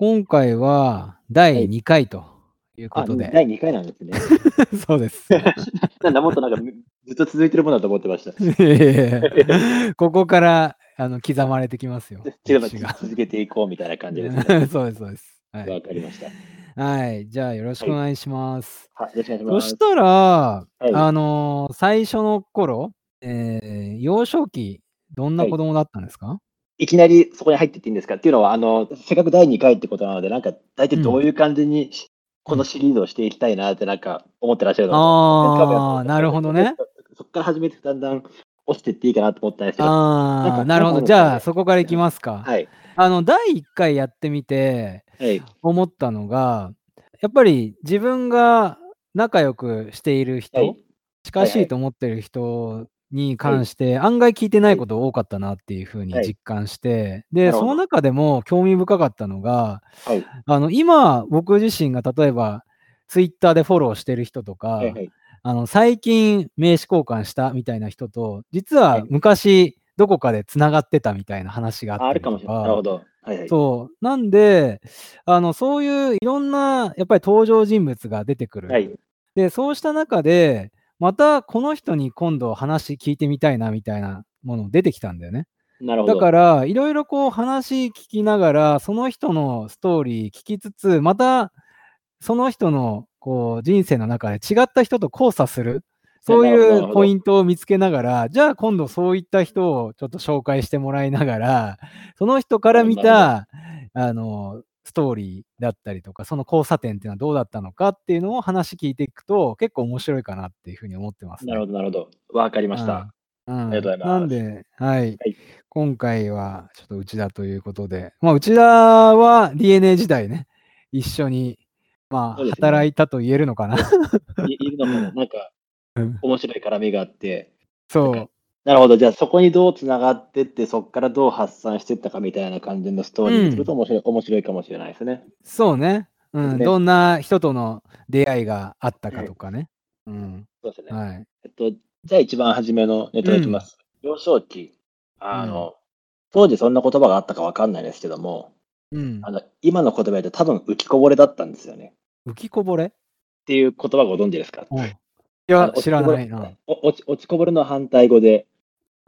今回は第2回というこあ、とで。第2回なんですね。そうです。なんだ、もっとなんかずっと続いてるものだと思ってました。ここからあの刻まれてきますよ。続けていこうみたいな感じですね。そうです、そうです。はわい。かりました。はい。じゃあ、よろしくお願いします。はい、よろしくお願いします。そしたら、いあのー最初の頃、えー幼少期、どんな子供だったんですか、いきなりそこに入っていっていいんですか？っていうのは、あの、せっかく第2回ってことなので、なんか、大体どういう感じに、このシリーズをしていきたいなって、なんか、思ってらっしゃるのああ、なるほどね。。そこから始めてだんだん落ちていっていいかなと思ったんですけど、ああ、かなるほど。じゃあ、そこからいきますか。はい。あの、第1回やってみてはい。思ったのが、やっぱり自分が仲良くしている人、はい。近しいと思ってる人に関して、案外聞いてないこと多かったなっていうふうにはい実感して、なで、その中でも興味深かったのが、はい。あの、今、僕自身が例えば、ツイッターでフォローしてる人とか、はい。はい。あの、最近名刺交換したみたいな人と、実ははい昔どこかで繋がってたみたいな話がああったりとあるかもしれない。なるほか、ど。はいはい。そう。なんで、あの、そういういろんな、やっぱり登場人物が出てくる。はい。で、そうした中で、またこの人に今度話聞いてみたいなみたいなもの出てきたんだよね。なるほど。だから、いろいろこう話聞きながら、その人のストーリー聞きつつ、また、その人のこう人生の中で違った人と交差する。そういうポイントを見つけながら、じゃあ今度そういった人をちょっと紹介してもらいながら、その人から見た、あの、ストーリーだったりとか、その交差点っていうのはどうだったのかっていうのを話聞いていくと、結構面白いかなっていうふうに思ってます、ね。なるほど、なるほど。わかりました。うん。うんありがとうございますなんで、はい。はい今回はちょっと内田ということで、まあ内田は DNA 時代ね、一緒に、まあね働いたと言えるのかな。いいるのも、なんかうん、面白い絡みがあって、そう。なるほど。じゃあ、そこにどうつながってって、そこからどう発散していったかみたいな感じのストーリーにすると面白い、面白いかもしれないですね。そうね。うん。ねどんな人との出会いがあったかとかね。うん。そうですね。はい。えっと、じゃあ一番初めのネタいきます。幼少期、あの、当時そんな言葉があったかわかんないですけども、うんあ。の、今の言葉で多分浮きこぼれだったんですよね。浮きこぼれ？っていう言葉ご存知ですか？うん。いあや、の知らないな。お落ち落ちこぼれの反対語で、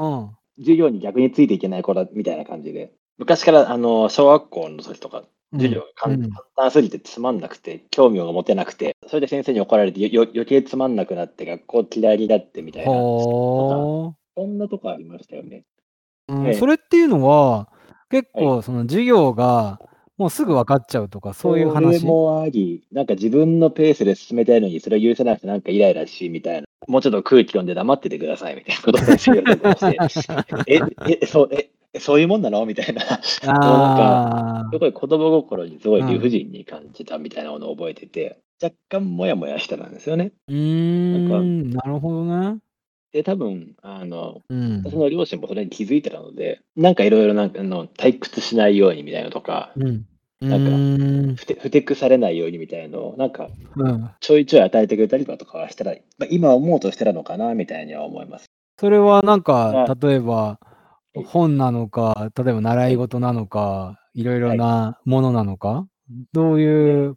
うん。授業に逆についていけない子だみたいな感じで、昔からあの小学校の時とか、授業が簡,、単すぎてつまんなくて、興味を持てなくて、それで先生に怒られてよ余計つまんなくなって、学校嫌いになってみたいな、ほそんなとこありましたよね。ー。うん。ええ。それっていうのは、結構その授業がもうすぐ分かっちゃうとか、そういうそれ話。もあり、なんか自分のペースで進めたいのに、それを許せなくて、なんかイライラし、みたいな。もうちょっと空気読んで黙っててください、みたいなことを先生言われてまして、え、え、そう、え、そういうもんなの？みたいな。あすごい子供心にすごい理不尽に感じたみたいなものを覚えてて、若干モヤモヤしてたんですよね。ー。うーん、なるほどね。で、多分、あの、うん。私の両親もそれに気づいてたので、なんかいろいろなんかあの退屈しないようにみたいなのとか、うん。うなんか。ふてくされないようにみたいなのを、なんかうん。ちょいちょい与えてくれたりとかはしたら、まあ、今思うとしてたのかなみたいには思います。それはなんかは、例えば、本なのか、例えば習い事なのか、いろいろなものなのか、どういう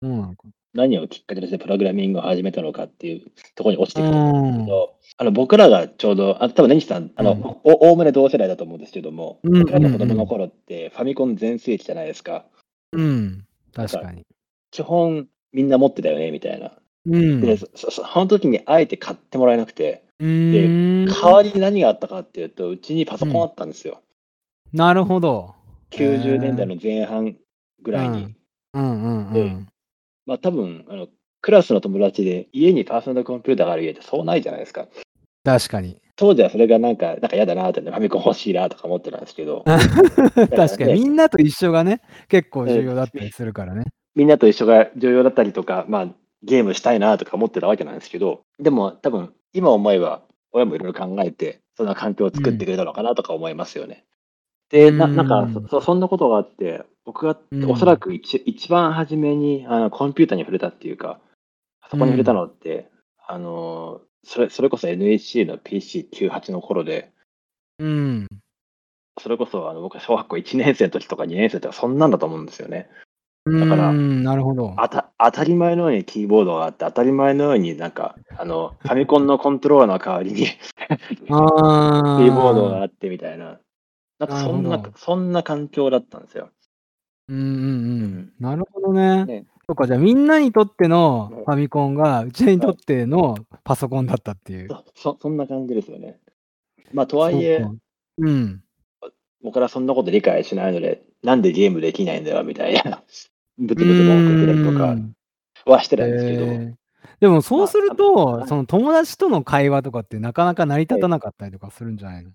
ものなのか。何をきっかけとしてプログラミングを始めたのかっていうところに落ちてくるんですうんけど、あの僕らがちょうど、あ多分根西さん、あの、うんおおおむね同世代だと思うんですけども、うん僕らの子供の頃ってファミコン全盛期じゃないですか。うん。確かに。基本みんな持ってたよねみたいな。うん。で、そそその時にあえて買ってもらえなくて、うーん。代わりに何があったかっていうと、うちにパソコンあったんですよ。なるほど。90年代の前半ぐらいに。うんうんうん。まあ多分あの、クラスの友達で家にパーソナルコンピューターがある家ってそうないじゃないですか。確かに。当時はそれがなんか、なんか嫌だなって、ファミコン欲しいなとか思ってたんですけど、確かに。みんなと一緒がね、結構重要だったりするからね。みんなと一緒が重要だったりとか、まあゲームしたいなとか思ってたわけなんですけど、でも多分今思えば親もいろいろ考えて、そんな環境を作ってくれたのかなとか思いますよね。で、ななんかうんそ、そんなことがあって、僕がうんおそらく一,、一番初めにあのコンピューターに触れたっていうか、そこに触れたのって、あの、それそれこそ NHC の PC98 の頃で、うん。それこそあの僕は小学校1年生の時とか2年生とかそんなんだと思うんですよね。だからうーん、なるほど。あた当たり前のようにキーボードがあって、当たり前のようになんか、あの、ファミコンのコントローラーの代わりに あキーボードがあ。あってみたいな。なんかそんな。そんな環境だったんですよ。うんうんう。うんん。なるほどね。ね。そっか、じゃあみんなにとってのはい。ファミコンが、うちにとはい。ってのパソコンだったっていう。そそそんな感じですよね。まあ、とはいえそうん。僕らそんなこと理解しないので、なんでゲームできないんだよみたいな、ブツブツ文句言ってたりとか。はしてたんですけど、ええ。でもそうまあ、すると、はい。その友達との会話とかってなかなか成りはい。立たなかったりとかするんじゃないの？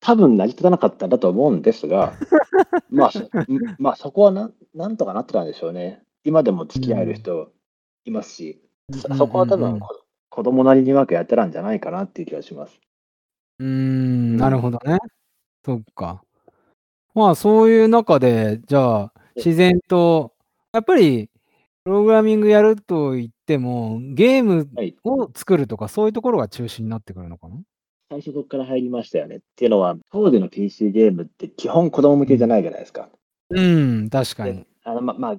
多分成り立たなかったんだと思うんですが、まあ、まあ、そこはなんなんとかなってたんでしょうね。今でもう付き合えるん。人いますし、そそこは多分、うんうん。こ子供なりにうまくやってたんじゃないかなっていう気がします。うーん、うなるん。ほどね。そっか。まあ、そういう中で、じゃあ、え。自然とやっぱりプログラミングやると言っても、ゲームはい。を作るとか、そういうところが中心になってくるのかな？最初そっから入りましたよね。っていうのは、当時の PC ゲームって基本子供向うん。けじゃないじゃないですか。うん、確かで、に。あの、ままあ、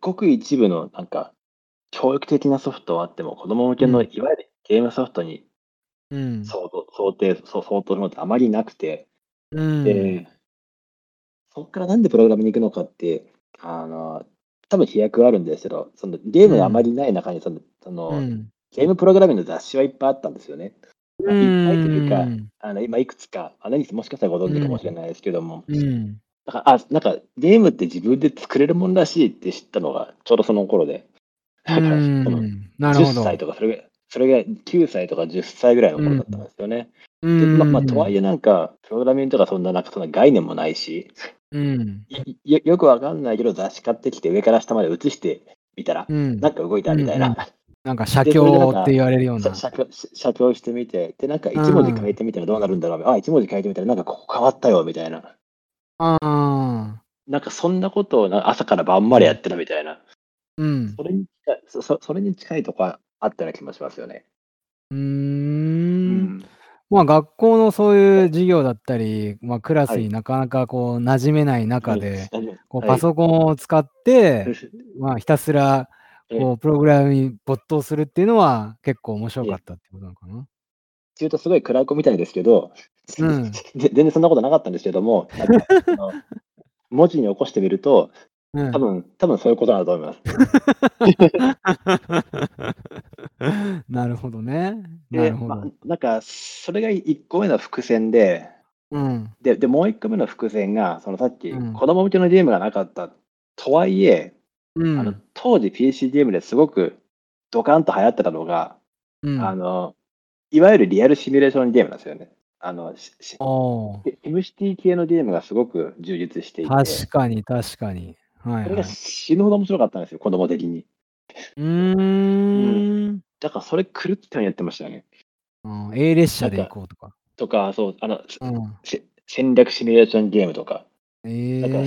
ごく一部のなんか、教育的なソフトはあっても、子供向けうん。のいわゆるゲームソフトにうん。そうと想定そう相当のってあまりなくて、うーん。で、そっからなんでプログラムに行くのかって、あの、多分飛躍はあるんですけど、そのゲームがあまうん。りない中にそのそうの、ん。ゲームプログラミングの雑誌はいっぱいあったんですよね。いっぱいというか。あの、今いくつか、あの、もしかしたらごう存知かもしれん。ないですけども、うん。だから、あ、なんかゲームって自分で作れるもんらしいって知ったのが、ちょうどその頃で、うだから、なる10ほ歳ど。とかそれぐらいそれが9歳とか10歳ぐらいのう頃だったんん。ですよね。うで、まま、ーん。とはいえなんか、プログラミングとかそんななんかそんな概念もないし、うん。いよよくわかんないけど、雑誌買ってきて上から下まで写してみたら、うん。なんか動いたみたいうんうん。な。なんか写経って言われるような。写経してみて、で、なんかう1文字書いん。てみたらどうなるんだろう、あ、1文字書いてみたらなんかここ変わったよみたいな。ああ。なんかそんなことをな朝から晩うん。までやってるみたいな。うん。それに近いそそそれに近いとこはあったような気もしますよね。うー。うんん。まあ、学校のそうはい。いう授業だったり、ま、クラスにはい。なかなかこう馴染めないはい。中で、あのこうパはい。ソコンを使って、まあ、ひたすらええ。こうプログラムに没頭するっていうのは、結構面白ええ。かったってことなのかな？っていうとすごい暗い子みたいですけど、うん。ぜ全然そんなことなかったんですけども、文字に起こしてみると、うん。多分多分そういうことなんだと思います。なるほどね。なるほど。なんかそれが1個目の伏線で、うん。でで、もう1個目の伏線が、そのさっきうん。子供向けのゲームがなかったとはいえ、うあの、ん。当時 PC ゲームですごくドカンと流行ってたのが、うん。あの、いわゆるリアルシミュレーションゲームなんですよね。あの、MCT 系のゲームがすごく充実していて、確かに確かに。はいそれがはい。死ぬほど面白かったんですよ、子供的に。ううん。ーん。だからそれ狂ったようにやってましたよね。うん、A 列車で行こうとか。とか、そう、あの、すうん。せ戦略シミュレーションゲームとか。えなんか、え。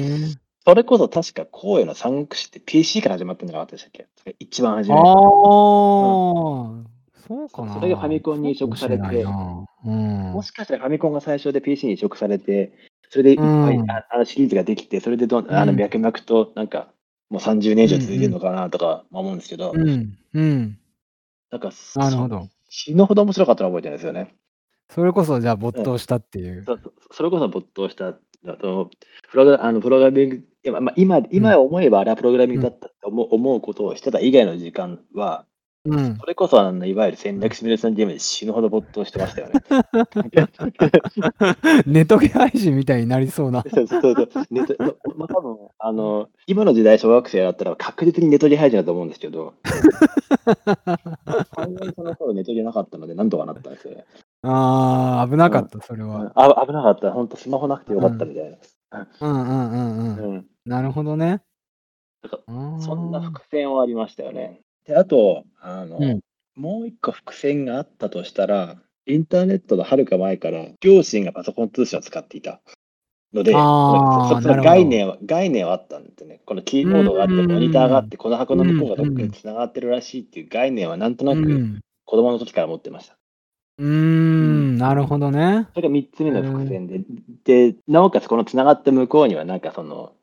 それこそ確か荒野の三国志って PC から始まったんじゃなかったでしたっけ？一番初ああ、め。うん。そうかそそれがファな。ミコンに移植されて。うもん。しかしたらファミコンが最初で PC に移植されて、それでいっうぱい、ん。ああのシリーズができて、それでどんあのうん。脈々となんか、もう30年以う上続いてるんのかなとか思うんですけど、うん。うん。なんか、そなるほど。死ぬほど面白かったのを覚えてるんですよね。それこそじゃあ没うん。頭したっていう。そそそれこそ没頭した、あと、プログラあのプログラミング、いやま、今うん。今思えばあれはプログラミンうん。グだったって思う思うことをしてた以外の時間は、うん。それこそあのいわゆる戦うん。略シミュレーションゲームで死ぬほど没頭してましたよね。ネトゲ配信みたいになりそうな。そうそうそう。ネト ま、多分あの、今の時代小学生だったら確実にネトゲ配信だと思うんですけど。完全にその頃ネトゲなかったので、なんとかなったんですよね。ああ、危なかった、それうん。は。あ危なかった。ほんとスマホなくてようん。かったみたいな。うんうんうんう。うんん。なるほどね。そんなあ。伏線はありましたよね。で、あと、あの、うん。もう一個伏線があったとしたら、インターネットのはるか前から、両親がパソコン通信を使っていたので、その。概念は概念はあったんですね。このキうーボードがあって、モニターがあっ。て、この箱うの向こうんがどっかにうん。繋がってるらしいっていう概念はなんとうなくん。子供の時から持ってました。うん。ん、なるほどね。それが3つ目への伏え。線で、で、なおかつこの繋がった向こうにはなんかその、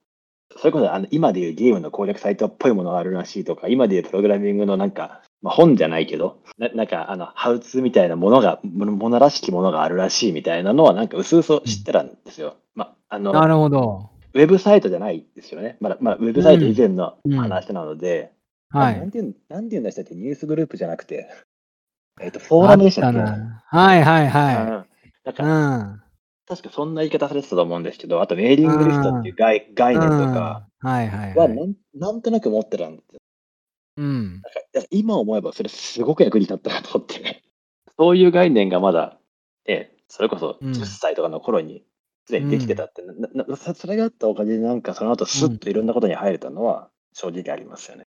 それこそあの今でいうゲームの攻略サイトっぽいものがあるらしいとか、今でいうプログラミングのなんか、まあ、本じゃないけど、ななんかあの、ハウツーみたいなものが、ものらしきものがあるらしいみたいなのは、なんか薄々知ってたんですよ。まあ、あの、なるほど。ウェブサイトじゃないですよね。まだ、まあ、ウェブサイト以前のうん話なので、はい。なんていうん、なんていうんでしたっけ、ニュースグループじゃなくて、えっ、と、フォーラムでしたっけはいはいはい。か、うん。確かそんな言い方されてたと思うんですけど、あとメーリングリストっていう概概念とかうんはいはいはは。ないんなんとなく持ってたんですよ。うん。今思えばそれすごく役に立ったなと思って、そういう概念がまだ、ね、それこそうん10歳とかの頃にすでにできてたって、ななそそれがあったおかげでなんかその後スッといろんなことに入れたのは正直ありますよね。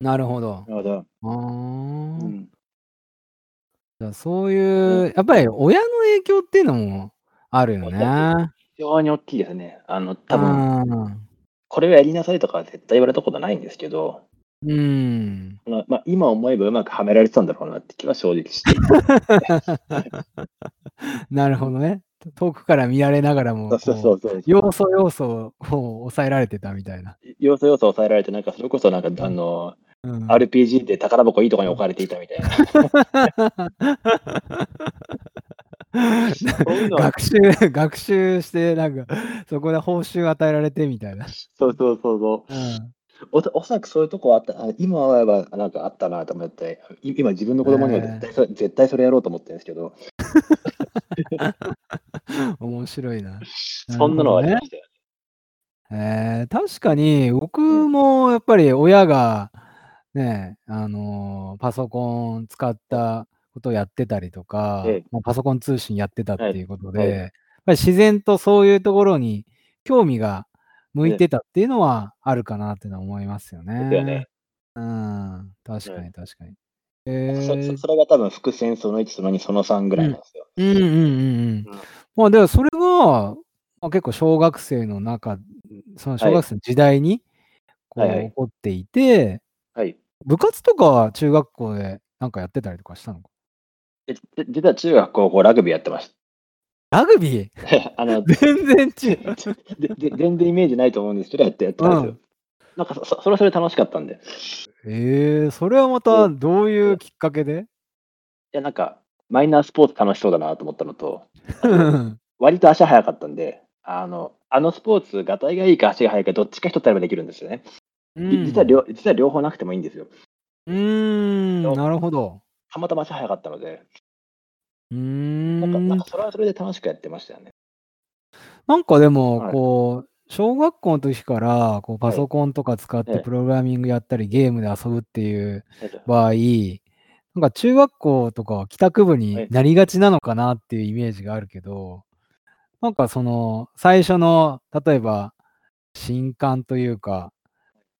なるほど。なるほど。うんじゃあそういう、やっぱり親の影響っていうのもあるよね。非常に大きいですね。あの、多分、分。これをやりなさいとかは絶対言われたことないんですけど、うん。まあまあ、今思えばうまくはめられてたんだろうなって気は正直して。なるほどね。遠くから見られながらも、そうそうそうそう。要素要素を抑えられてたみたいな。要素要素抑えられて、なんかそれこそなんか、あの、うん、RPG で宝箱いいところに置かれていたみたいな。学習、学習して、なんか、そこで報酬与えられてみたいな。そうそうそうそう。うん。おおそらくそういうとこあった、あ今思えばなんかあったなと思って、い今自分の子供には絶対それ、絶対それやろうと思ってるんですけど、面白いな。そんなのはありましたよえー、確かに、僕もやっぱり親が、ね、あのーパソコン使ったことをやってたりとか、ええまあパソコン通信やってたっていうことで、はいはいやっぱり自然とそういうところに興味が向いてたっていうのはあるかなっていうのは思いますよね。よね。うん、確かうに確かに。えそーそそれが多分伏線その1、その2、その3ぐらいなんですよ。うんうんうんうん。まあ、でもそれが、まあ、結構小学生の中、その小学生の時代に、こう、はいはい起こっていて、はい。部活とかは中学校でなんかやってたりとかしたの？かでじ実は中学、高校、ラグビーやってましラグビー？た。あの 全然違う。全然イメージないと思うんですけど、やってやってたんですよ。なんかそそそれはそれで楽しかったんで。いええそれはまたどういうきっかけで？や、なんか、マイナースポーツ楽しそうだなと思ったのと、うん割と足速かったんで、あの、あのスポーツ、がたいがいいか足が速いか、どっちか一つやればできるんですよね。じ実は両実は両方なくてもいいんですよ。うーん、なるほど。たまたま足速かったので、うーなんか、なんんか。それはそれで楽しくやってましたよね。なんかでも、はい。こう、小学校の時から、こう、パソコンとか使っええ。てプログラミングやったり、ゲームで遊ぶっていうえっと場合、なんか中学校とかは帰宅部はにいなりがちなのかなっていうイメージがあるけど、なんかその、最初の、例えば、新刊というか、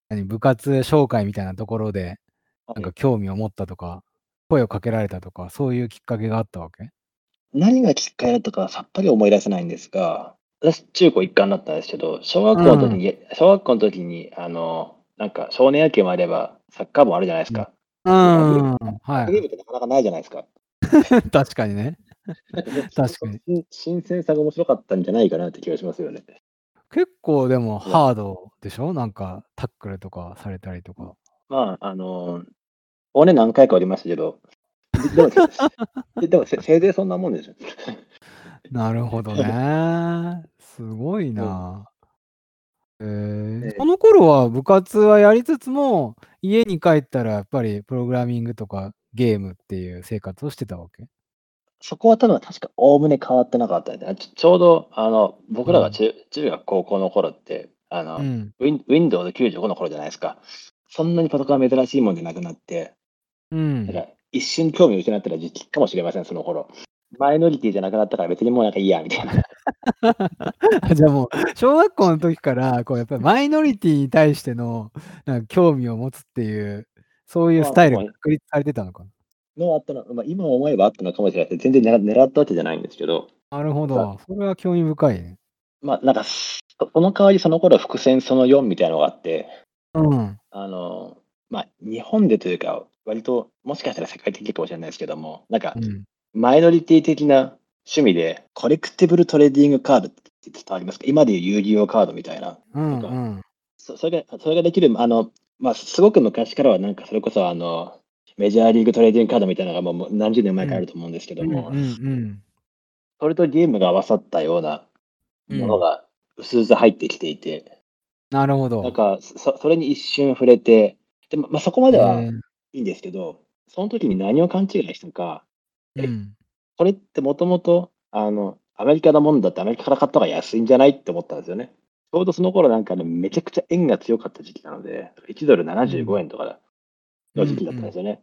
何部活紹介みたいなところで、なんか興味を持ったとか、声をかけられたとか、そういうきっかけがあったわけ？何がきっかけだったかさっぱり思い出せないんですが、私、中高一貫だったんですけど、小学校の時に、小学校の時に、あの、なんか少年野球もあれば、サッカー部もあるじゃないですか。うん、はい。ゲームってなかなかないじゃないですか。確かにね。確かにに。新鮮さが面白かったんじゃないかなって気がしますよね。結構でもハードでしょ？なんかタックルとかされたりとか。まあ、あの、俺何回かありましたけど、ででも、せでもせせいぜいそんなもんですよ。なるほどね。すごいな。えーええその頃は部活はやりつつも、家に帰ったらやっぱりプログラミングとかゲームっていう生活をしてたわけ？そこは多分確かおおむね変わってなかったんで、ちょちょうどあの僕らが中,、中学、高校の頃って、あのうん。ウィン Windows95 の頃じゃないですか。そんなにパソコンは珍しいもんじゃなくなって、うんだか。ら一瞬興味を失ったら時期かもしれません、その頃。マイノリティじゃなくなったから別にもうなんかいいや、みたいな。あ じゃあもう、小学校の時から、こうやっぱりマイノリティに対してのなんか興味を持つっていう、そういうスタイルが確立されてたのかな？のあったの、まあ、今思えばあったのかもしれないです。全然狙狙ったわけじゃないんですけど、なるほど。それは興味深いね。まあなんか、そその代わりその頃伏線その4みたいなのがあって、うん。あの、まあ日本でというか、割ともしかしたら世界的かもしれないですけども、なんかうん。マイノリティ的な趣味で、 collectible trading card ってって伝わりますか？今でいう遊戯王カードみたいな。うんうん。そそれが、それができる、あの、まあ、すごく昔からはなんかそれこそあの、メジャーリーグトレーディングカードみたいなのがもう何十年前からあると思うんですけども、うんうんそれとゲームが合わさったようなうん。ものが薄々入ってきていて、なるほど。なんかそ、それに一瞬触れて、でまあ、そこまではえいいんですけど、その時に何を勘違いしたのか、ーうん。これってもともと、あの、アメリカのもんだってアメリカから買った方が安いんじゃないって思ったんですよね。ちょうどその頃なんかね、めちゃくちゃ円が強かった時期なので、1ドル75円とかの時期だったんですよね。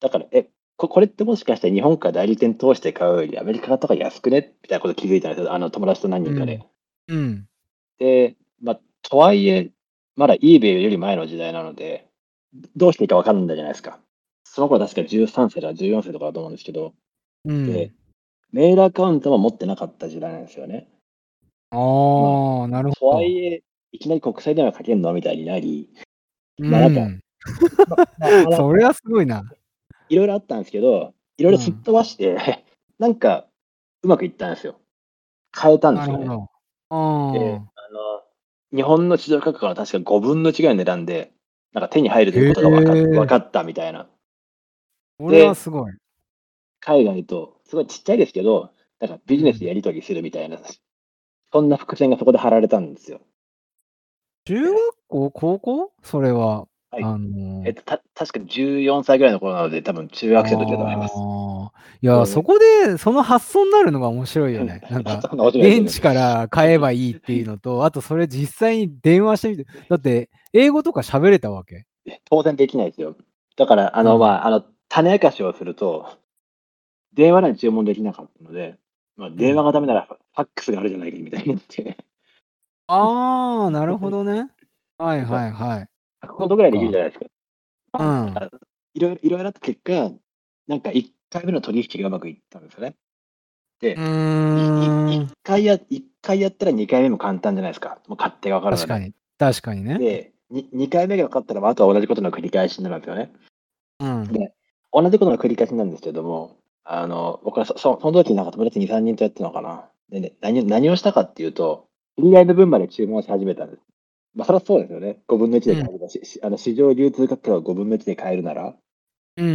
だから、え、ここれってもしかして日本から代理店通して買うよりアメリカとか安くね？みたいなこと気づいたんですよ。あの友達と何人かで。うん。で、まあ、とはいえ、まだ eBay より前の時代なので、どうしていいか分かんないじゃないですか。その頃確か13世とか14世とかだと思うんですけど、うん。でメールアカウントも持ってなかった時代なんですよね。ああ、なるとほど。はいえ、いきなり国際電話かけるの？みたいになり、うんまあなんかそれはすごいな。いろいろあったんですけど、いろいろすっ飛ばして、なんかうまくいったんですよ。変えたんですよね。なるほど。あで、ああ。の、日本の市場価格から確か5分の1ぐらいの値段で、なんか手に入るということが分か分かったみたいな。これはすごい。海外と、すごいちっちゃいですけど、なんかビジネスでやり取りするみたいな、そんな伏線がそこで張られたんですよ。中学校、高校？それは。はいあのえっと、た確かに14歳ぐらいの頃なので、多分中学生の時だと思います。いや、そこで、その発想になるのが面白いよね。なんか、現地から買えばいいっていうのと、あとそれ実際に電話してみて、だって、英語とか喋れたわけ？当然できないですよ。だから、あの、うんまあ、あの、種明かしをすると、電話なら注文できなかったので、まあ、電話がダメならファックスがあるじゃないかみたいになって、ああ、なるほどね。はいはいはい。100ことぐらいできるじゃないですか。うん。いろいろ、いろいろあった結果、なんか1回目の取引がうまくいったんですよね。で、うーん1。回や、一回やったら2回目も簡単じゃないですか。もう勝手が分かるので。確かに。確かにね。で、2回目が分かったら、まああとは同じことの繰り返しになるんですよね。うん。で、同じことの繰り返しなんですけども、あの、僕はそそその時なんか友達2、3人とやってたのかな。でね、何何をしたかっていうと、知り合いの分まで注文し始めたんです。まあ、それはそうですよね。5分の1で買えるし、しあの市場流通価格を5分の1で買えるなら。うんうんう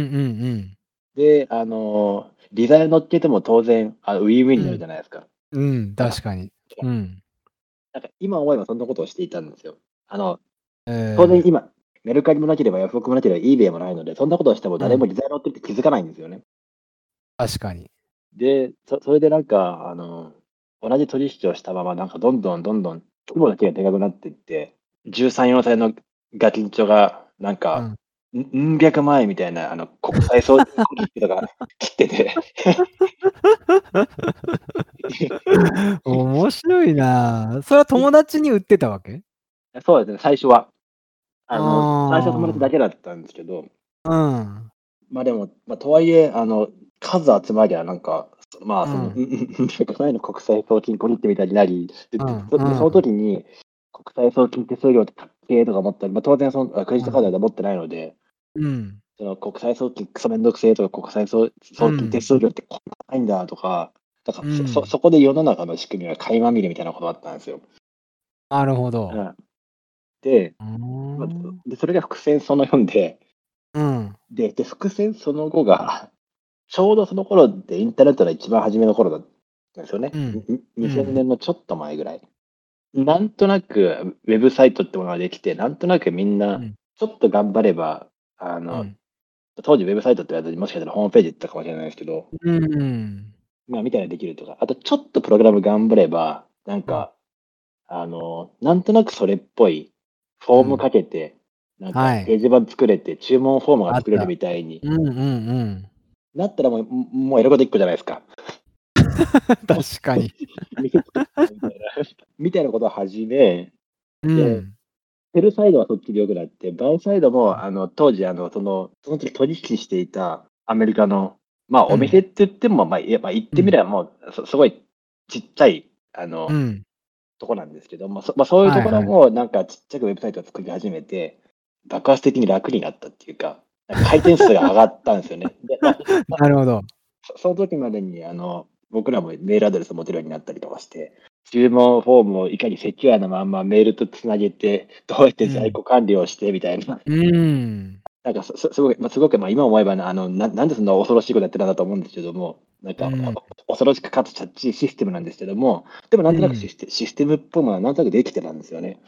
ん。で、あの、リザイ乗っけても当然、あのウィンウィンになるじゃないですか。うん、確かに。うん。なんか今思えばそんなことをしていたんですよ。あの、えー当然今、メルカリもなければヤフオクもなければ eBay もないので、そんなことをしても誰もリザイ乗ってるって気づかないんですよね。確かに。で、そそれでなんか、あの、同じ取引をしたまま、なんかどんどんどんどん規模だけがでかくなっていって、13、4歳のガキンチョが、なんか、ん。ん百万円みたいな、あの、国際送金取引とか 切ってて、面白いな。それは友達に売ってたわけ？そうですね、最初は。あの、あー。最初は友達だけだったんですけど、うん。まあでも、まあ、とはいえ、あの、数集まりゃ、なんか、まあ、その、ううん百万円の国際送金取引みたいになり、でうんその時に、国際送金手数料ってかっけーとか思ったり、まあ、当然その、あクレジットカードは持ってないので、うん。その国際送金クソめんどくせえとか、国際送送金手数料ってこんな高いんだとか、だからそうんそそこで世の中の仕組みが垣間見るみたいなことだったんですよ。なるほど。うんで。でそれが伏線その4で、うん。でで、伏線その後が、ちょうどその頃ってインターネットの一番初めの頃だったんですよね。うん。に2000年のちょっと前ぐらい。なんとなくウェブサイトってものができて、なんとなくみんうなん。ちょっと頑張れば、あの、うん。当時ウェブサイトってやつもしかしたらホームページって言ったかもしれないですけど、うん。まあ、みたいなのできるとか、あとちょっとプログラム頑張れば、なんか、あの、なんとなくそれっぽいフォームかけて、なんかはい。ページ版作れて、注文フォームが作れるみたいにうんうんうん。なったらもう、もうやること一個じゃないですか。確かに。みたいなことを始め、うん。セルサイドはそっちで良くなって、バイサイドも、あの、当時、あの、その、その時取引していたアメリカの、まあ、うんお店って言っても、まあ、いやまあ、言ってみればもう、そすごいちっちゃい、あの、うん。とこなんですけど、まあそまあ、そういうところもなんかちっちゃくウェブサイトを作り始めて、爆発的に楽になったっていうか回転数が上がったんですよね。なるほど。そその時までにあの僕らもメールアドレスを持てるようになったりとかして、注文フォームをいかにセキュアなまんまメールとつなげて、どうやって在庫管理をしてみたいな。うん。なんかすすすごい、まあ、すごく、まあ、今思えばなあのな、なんでそんな恐ろしいことやってたんだと思うんですけども、なんか、うんお恐ろしくかつチャッチシステムなんですけども、でもなんとなくシステ,、システムっぽいものはなんとなくできてたんですよね。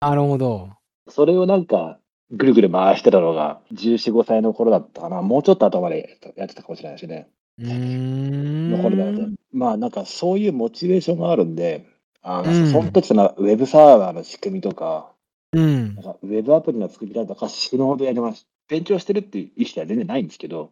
なるほど。それをなんか、ぐるぐる回してたのが、14、5歳の頃だったかな、もうちょっと後までやってたかもしれないですね。うーん。の頃だと。まあなんかそういうモチベーションがあるんで、あのうんその時そのウェブサーバーの仕組みとか、うんなん。かウェブアプリの作り方とか死ぬほどやります。勉強してるっていう意識は全然ないんですけど、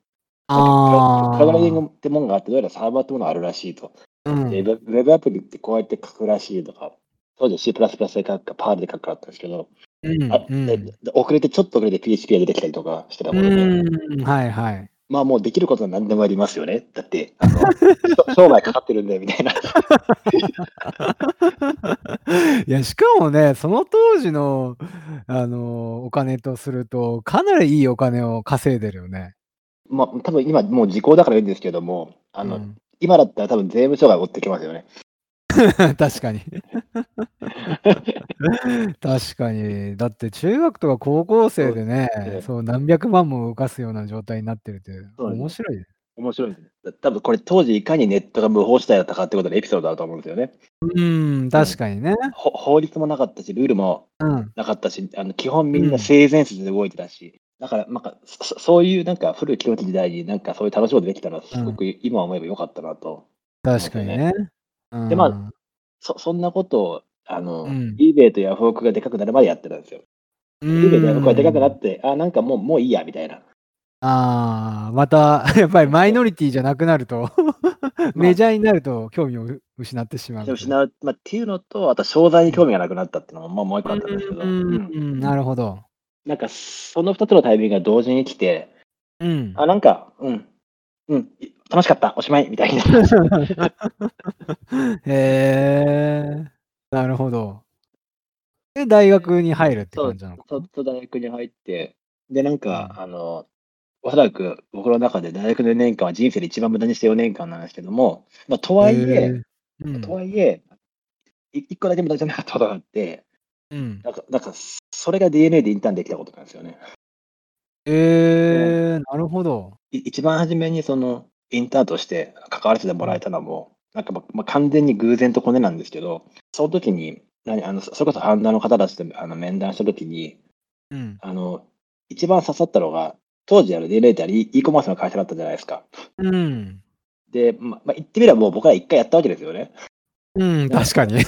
ああ。プログラミングってものがあって、どうやらサーバーってものがあるらしいと。うんでウェブウェブアプリってこうやって書くらしいとか、当時 C++ で書くか、パールで書くかだったんですけど、うんあうんでで遅れて、ちょっと遅れて PHP が出てきたりとかしてたもので、うん。はいはい。まあもうできることは何でもありますよね。だって、あの し生涯かかってるんで、みたいな。いや、しかもね、その当時の、あの、お金とすると、かなりいいお金を稼いでるよね。まあ多分今もう時効だからいいんですけども、あの、うん今だったら多分税務署が追ってきますよね。確かに。確かに。だって中学とか高校生でねそうで、すそう何百万も動かすような状態になってるって面白いね。面白いですね。だ多分これ当時いかにネットが無法地帯だったかってことのエピソードだと思うんですよね。うん、確かにね。ほ法律もなかったし、ルールもうん。なかったし、あの基本みんな性善説で動いてたし、だからなんかそそういうなんか古き良き時代になんかそういう楽しいことできたのはすごく今思えばよかったなと。確かにね。うんでまあそそんなことをあの、うん eBay とヤフオクがでかくなるまでやってたんですよ。eBay とヤフオクがでかくなって、あ、なんかもうもういいやみたいな。ああ、また、やっぱりマイノリティじゃなくなると、メジャーになると興味を失ってしまう。で失う、まあ、っていうのと、あと商材に興味がなくなったっていうのも、まあ、もう一個あったんですけど、うんうん、なるほど。なんかその2つのタイミングが同時に来て、うん。あ、なんか、うん、うん、楽しかった、おしまいみたいな。へえ、なるほど。で、大学に入るって感じなのかそうそう大学に入って、で、なんか、うんあの、おそらく僕の中で大学の4年間は人生で一番無駄にした4年間なんですけども、まあ、となはいえ、うんとはいえ、い一個だけ無駄じゃなかったことがあって、うんなんか、なんかそれが DNA でインターンできたことなんですよね。えー、なるほど。い一番初めにそのインターンとして関わらせてもらえたのも、なんかままあ完全に偶然とコネなんですけど、その時に、何あのそそれこそファウンダーの方たちとあの面談した時に、うん。あの一番刺さったのが、当時ある DNA ってあれ e コマースの会社だったじゃないですか。うん。で、ままあ、言ってみればもう僕ら一回やったわけですよね。うん、確かに。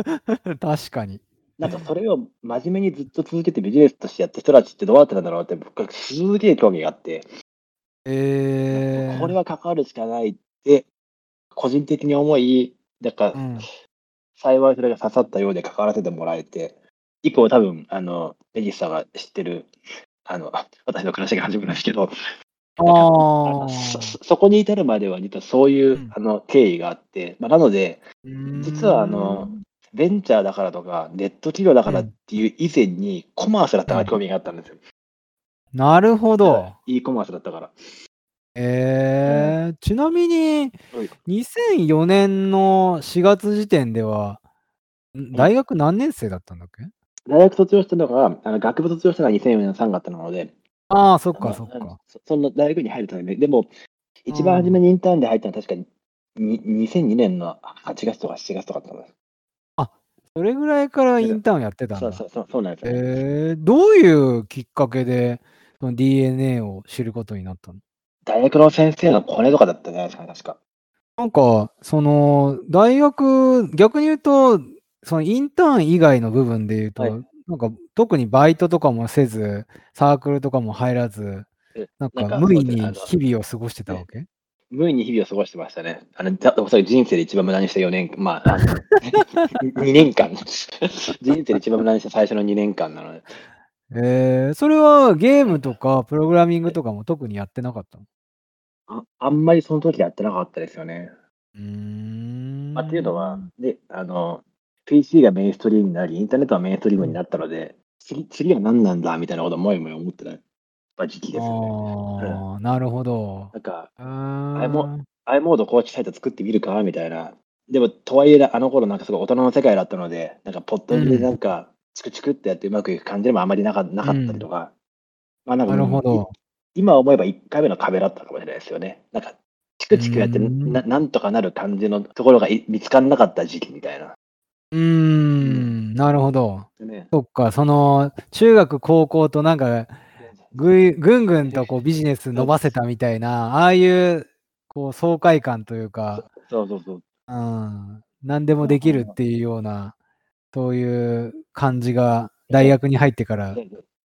確かに。なんかそれを真面目にずっと続けてビジネスとしてやってる人たちってどうやってたんだろうって僕はすげえ興味があって、えー、これは関わるしかないって、個人的に思い、だから、うん、幸いそれが刺さったようで関わらせてもらえて、以降多分、あの、レジスさんが知ってる、あの、私の暮らしが始まるんですけど。そそそこに至るまでは実はそういう、うんあの経緯があって、まあ、なので、実はあのうベンチャーだからとか、ネット企業だからっていう以前に、コマースだったから興味があったんですよ。なるほど。e コマースだったから。えー、ちなみにはい、2004年の4月時点では、ん大学何年生だったんだっけ？大学卒業したのが、あの学部卒業したのが2004年の3月なので、ああ、そっかそっか。そその大学に入るために、でも、一番初めにインターンで入ったのは確かにに2002年の8月とか7月とかだったんです。それぐらいからインターンやってたんだ。そうそうそうそうなんですよ、えー、どういうきっかけでその DNA を知ることになったの？大学の先生のコネとかだったじゃないですか、確か。なんか、その、大学、逆に言うと、そのインターン以外の部分で言うと、はいなんか特にバイトとかもせず、サークルとかも入らず、えなんかか無意に日々を過ごしてたわけ？無意に日々を過ごしてましたね。あのだおそらく人生で一番無駄にした4年、まあ、あの 2年間。人生で一番無駄にした最初の2年間なので。えー、それはゲームとかプログラミングとかも特にやってなかったの？ああんまりその時やってなかったですよね。うーん。まあ、っていうのは、で、あの、PC がメインストリームになり、インターネットがメインストリームになったので、次次は何なんだみたいなことをもやもや思ってた時期ですよね。ああ、なるほど。なんか、i モード構築サイト作ってみるかみたいな、でも、とはいえ、あの頃なんかすごい大人の世界だったので、なんかポットでなんか、チクチクってやってうまくいく感じでもあまりなかなかったりとか、まあなんか、なるほど。今思えば1回目の壁だったかもしれないですよね。なんか、チクチクやってうんな、なんとかなる感じのところがい見つからなかった時期みたいな。うーん、なるほど。ね、そっか、その、中学、高校となんか、ぐいぐんぐんとこうビジネス伸ばせたみたいな、ああいう、こう、爽快感というか、そうそうそう。うん、何でもできるっていうような、そういう感じが大学に入ってから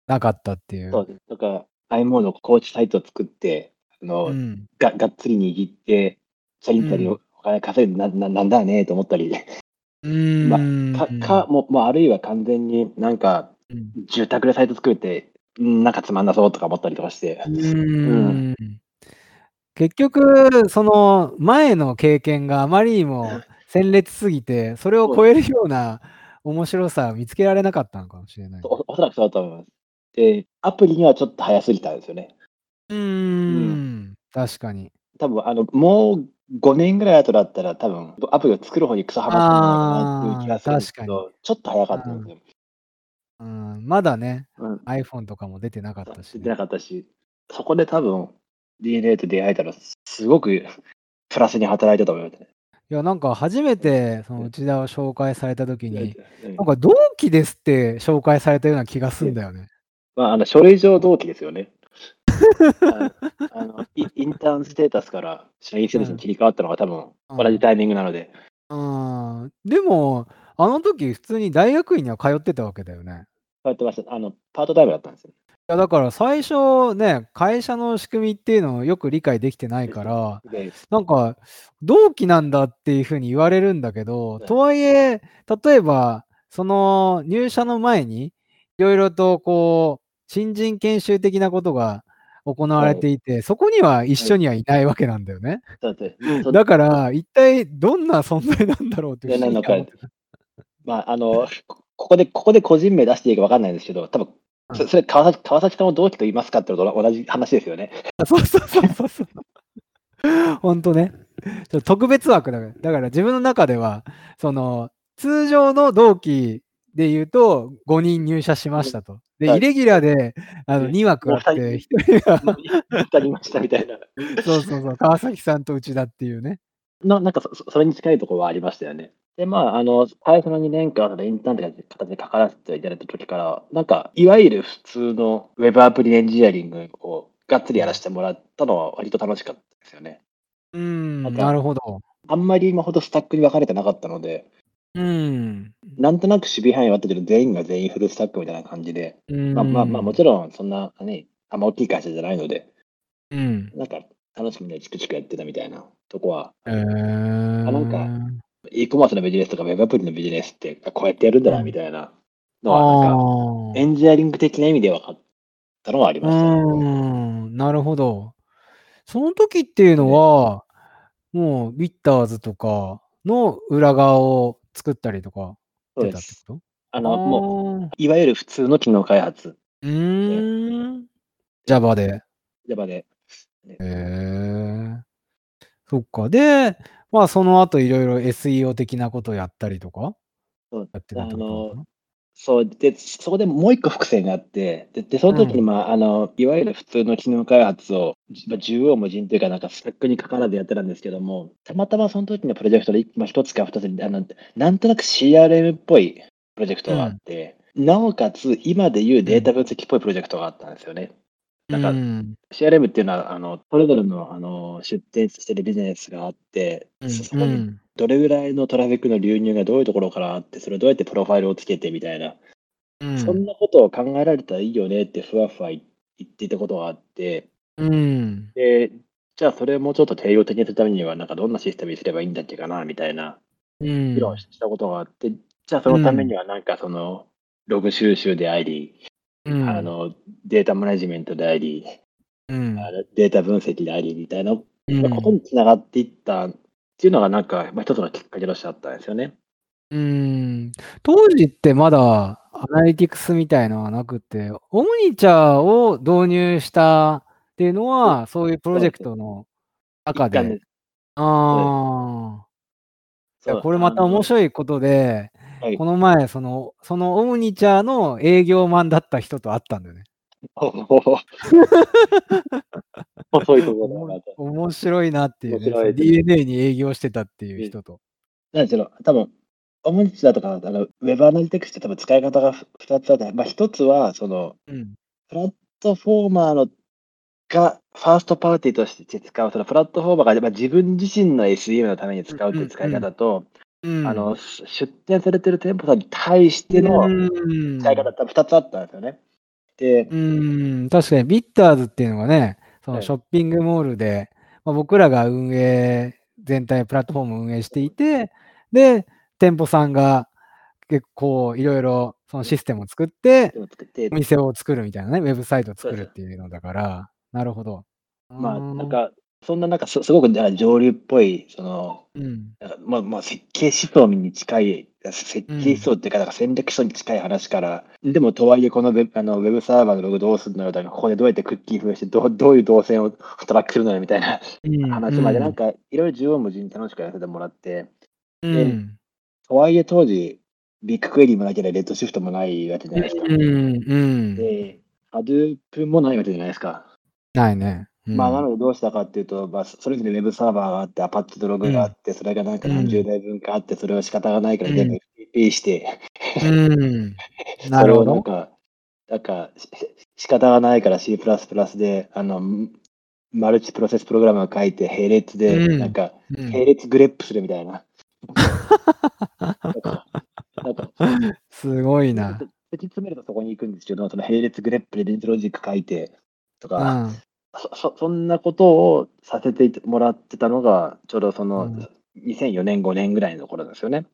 なかったっていう。そうです。だから、IMO のコーチサイトを作って、あの、うん、ががっつり握って、チャリンチャリンお金稼いでな、ななんだねと思ったり、うーん。かかもうもうあるいは完全になんかうん。住宅でサイト作って、うんなんかつまんなそうとか思ったりとかして、うーん。結局、その前の経験があまりにも 鮮烈すぎて、それを超えるような面白さを見つけられなかったのかもしれない。おおそらくそうだと思います。で、アプリにはちょっと早すぎたんですよね。うーん、確かに。多分あのもう5年ぐらい後だったら、多分アプリを作る方にクソハマってるのかなっていう気がするんですけど、ちょっと早かったんですよ。うん、まだね、うん、iPhone とかも出てなかったし、ね出てな。かったし、そこで多分 DNA と出会えたら、すごくプラスに働いたと思いますね。いや、なんか初めてその内田を紹介されたときに、うんなんか同期ですって紹介されたような気がするんだよね。まあ、あの書類上同期ですよね。ああのイインターンステータスから社員ステータスに切り替わったのが多分うん同じタイミングなので、うん。でも、あの時普通に大学院には通ってたわけだよね。こうやってました。あの、パートタイムだったんですよ。いや、だから最初ね、会社の仕組みっていうのをよく理解できてないから、で、なんか、同期なんだっていうふうに言われるんだけど、うん。とはいえ、例えば、その入社の前に、いろいろとこう、新人研修的なことが行われていて、そこには一緒にはいないわけなんだよね。だって、そだから、一体どんな存在なんだろうって不思議に思って。たまあ、あの、こここで、ここで個人名出していいか分かんないんですけど、多分うんそそれ川崎、川崎さんを同期と言いますかってのと同じ話ですよね。そうそうそうそうそう。ほんとね。特別枠だから。だから自分の中では、その、通常の同期で言うと、5人入社しましたと。で、はいイレギュラーで、あの、うん2枠あって、もう1人が、当たりましたみたいな。そうそうそう、川崎さんと内田っていうね。のなんかそそそれに近いところはありましたよね。で、まあ、あの、最初の2年間でインターンという形でかからせていただいた時から、なんか、いわゆる普通のウェブアプリエンジニアリングをがっつりやらせてもらったのは割と楽しかったですよね。うーん、なるほど。あんまり今ほどスタックに分かれてなかったので、うん。なんとなく守備範囲はあったけど、全員が全員フルスタックみたいな感じで、うんまあまあまあ、もちろんそんな、ね、あんま大きい会社じゃないので、うん。なんか楽しみにチクチクやってたみたいなとこは、えー、あなんか e コマースのビジネスとかウェブアプリのビジネスってこうやってやるんだなみたいなのは、なんか、エンジニアリング的な意味で分かったのはありうましたね。ーん、なるほど。その時っていうのは、もう、ビッターズとかの裏側を作ったりとかそうでしてたってす。こあとのももう、いわゆる普通の機能開発、う。うーん。Java で。Java で。へえ。そっか。で、まあ、その後いろいろ SEO 的なことをやったりとか？そう。やってたのそう。で、そこでもう一個伏線があって、で、でその時に、うん。まあ、あの、いわゆる普通の機能開発を、じまあ、縦横無尽というか、なんかスタックにかからずやってたんですけども、たまたまその時のプロジェクトで、まあ、一つか二つに、あの、なんとなく CRM っぽいプロジェクトがあって、なおかつ、今でいうデータ分析っぽいプロジェクトがあったんですよね。なんかうん CRM っていうのは、あの、それぞれの、あの、出店してるビジネスがあって、うんそそこにうん。どれぐらいのトラフィックの流入がどういうところからあって、それをどうやってプロファイルをつけてみたいな、うん。そんなことを考えられたらいいよねってふわふわ言っていたことがあって、うん。で、じゃあそれをもうちょっと定量的にするためには、なんかどんなシステムにすればいいんだっけかなみたいなうん。議論をしたことがあって、じゃあそのためにはなんかそのログ収集であり、うん。あのデータマネジメントであり、うん。データ分析でありみたいなうん。ことにつながっていったっていうのがなんか、まあ、一つのきっかけとしてあったんですよね。うん。当時ってまだアナリティクスみたいのはなくて、オムニチャーを導入したっていうのは、そういうプロジェクトの中で。であそう。これまた面白いことで、はいこの前、その、そのオムニチャーの営業マンだった人と会ったんだよね。おお細いところだ。面白いなっていうね。面白いそう DNA に営業してたっていう人と。なんですよ、多分オムニチだとか、あのウェブアナリティクスって多分使い方が2つあって、まあ、1つは、その、うん。プラットフォーマーのがファーストパーティーとして使う、そのプラットフォーマーが、まあ、自分自身の SEM のために使うっていう使い方と、うん、あのし出店されてる店舗さんに対してのうん。使い方って2つあったんですよね。で、うん、確かにビッターズっていうのがね、そのはいショッピングモールで、まあ、僕らが運営、全体プラットフォームを運営していて、で、店舗さんが結構いろいろそのシステムを作って、お、店を作るみたいなね、ウェブサイトを作るっていうのだから、なるほど。まあ、うん。なん、か、そんななんかすすごく上流っぽい、その、うん、まあまあ、設計思想に近い、設計思想っていうか、なんか戦略思想に近い話から、でもとはいえ、このウェブあのウェブサーバーのログどうするのよとか、ここでどうやってクッキー増やして、どうどういう動線をトラックするのよみたいなうん話まで、なんかいろいろ縦横無尽に楽しくやらせてもらって、うん、とはいえ当時、ビッグクエリもなければレッドシフトもないわけじゃないですか。うん、うん、で、ハドゥープもないわけじゃないですか。ないね。うん。まあ、なのでどうしたかっていうと、まあ、それぞれウェブサーバーがあって、アパッチとログがあって、それがなんか何十台分かあって、それは仕方がないから全部 FTP して、うん、なるほど。をなんか、なんかし仕方がないから C++ で、あの、マルチプロセスプログラムを書いて、並列で、うん。なんか、うん。並列グレップするみたいな。すごいな。突き詰めるとそこに行くんですけど、その並列 grep でレンジロジック書いてとうか、ん、そそ そんなことをさせてもらってたのが、ちょうどそのうん2004年、5年ぐらいの頃なんですよね。